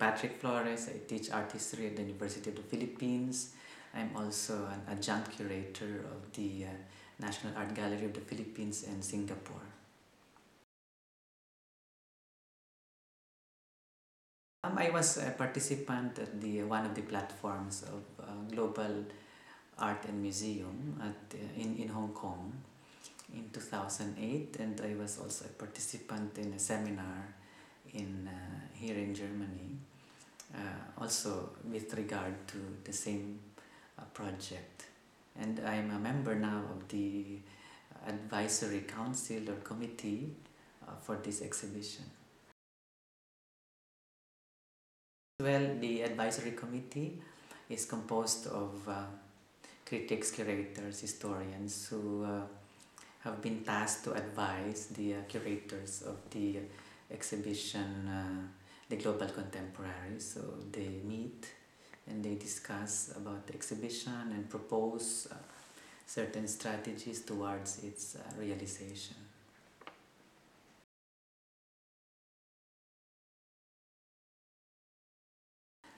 Patrick Flores. I teach art history at the University of the Philippines. I'm also an adjunct curator of the uh, National Art Gallery of the Philippines and Singapore. Um, I was a participant at the one of the platforms of uh, Global Art and Museum at, uh, in, in Hong Kong in 2008 and I was also a participant in a seminar in uh, here in Germany uh, also with regard to the same uh, project and I'm a member now of the advisory council or committee for this exhibition. Well, the advisory committee is composed of uh, critics, curators, historians who uh, have been tasked to advise the uh, curators of the exhibition, uh, The Global Contemporary. So they meet and they discuss about the exhibition and propose uh, certain strategies towards its uh, realization.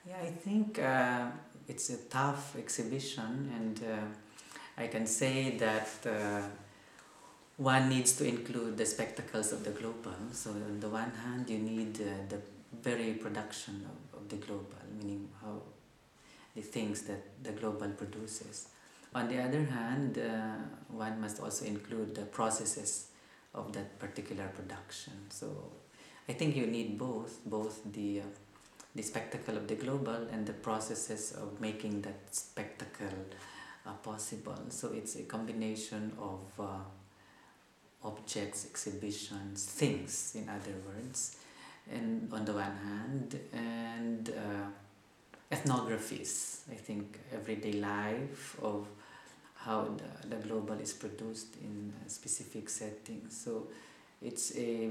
Yeah, I think uh, it's a tough exhibition, and uh, I can say that uh, one needs to include the spectacles of the global. So, on the one hand, you need uh, the very production of, of the global, meaning how the things that the global produces. On the other hand, uh, one must also include the processes of that particular production. So, I think you need both, both the uh, the spectacle of the global and the processes of making that spectacle uh, possible. So it's a combination of uh, objects, exhibitions, things, in other words, and on the one hand, and uh, ethnographies. I think everyday life of how the, the global is produced in specific settings. So it's a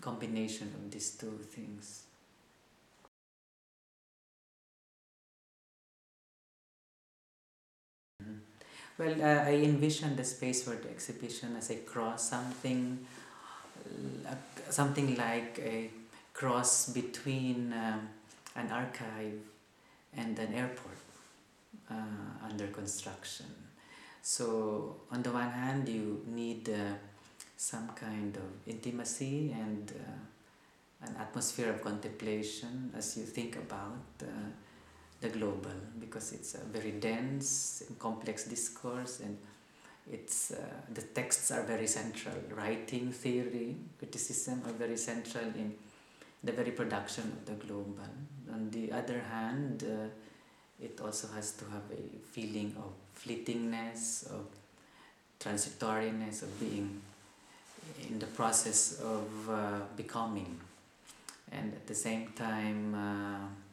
combination of these two things. Well, uh, I envision the space for the exhibition as a cross, something, uh, something like a cross between um, an archive and an airport uh, under construction. So, on the one hand, you need uh, some kind of intimacy and uh, an atmosphere of contemplation as you think about uh, the global because it's a very dense and complex discourse and it's uh, the texts are very central. Writing theory criticism are very central in the very production of the global. On the other hand uh, it also has to have a feeling of fleetingness of transitoriness of being in the process of uh, becoming. And at the same time uh,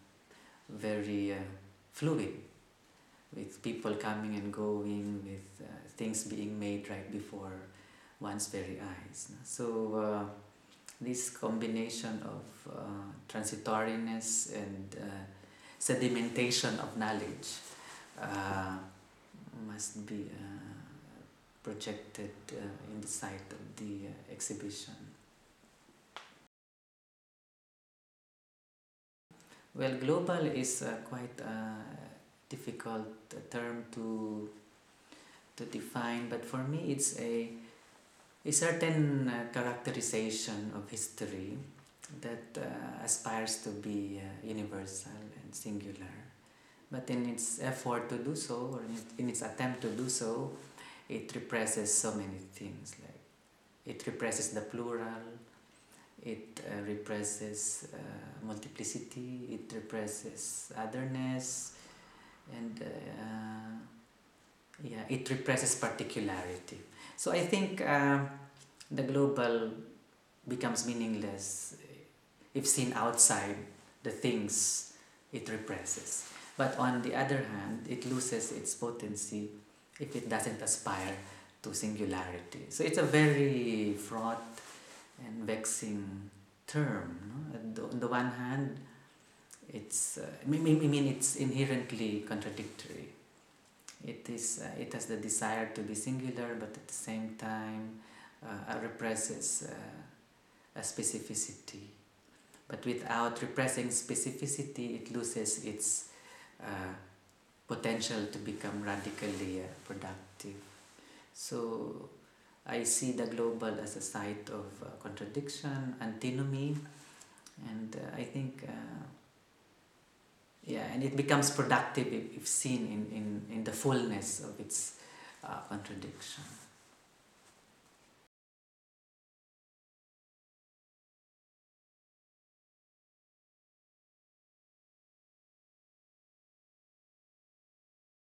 very uh, fluid with people coming and going with uh, things being made right before one's very eyes. So uh, this combination of uh, transitoriness and uh, sedimentation of knowledge uh, must be projected in the site of the exhibition Well, global is uh, quite a difficult term to to define, but for me, it's a a certain uh, characterization of history that uh, aspires to be uh, universal and singular. But in its effort to do so, or in its attempt to do so, it represses so many things. Like it represses the plural, it uh, represses uh, multiplicity, it represses otherness, and uh, yeah, it represses particularity. So I think uh, the global becomes meaningless if seen outside the things it represses. But on the other hand, it loses its potency if it doesn't aspire to singularity. So it's a very fraught and vexing term. No? On the one hand, it's uh, I mean, I mean it's inherently contradictory. It is uh, it has the desire to be singular, but at the same time, uh, represses uh, a specificity. But without repressing specificity, it loses its uh, potential to become radically uh, productive. So I see the global as a site of uh, contradiction, antinomy, and uh, I think, uh, yeah, and it becomes productive if, if seen in, in, in the fullness of its uh, contradiction.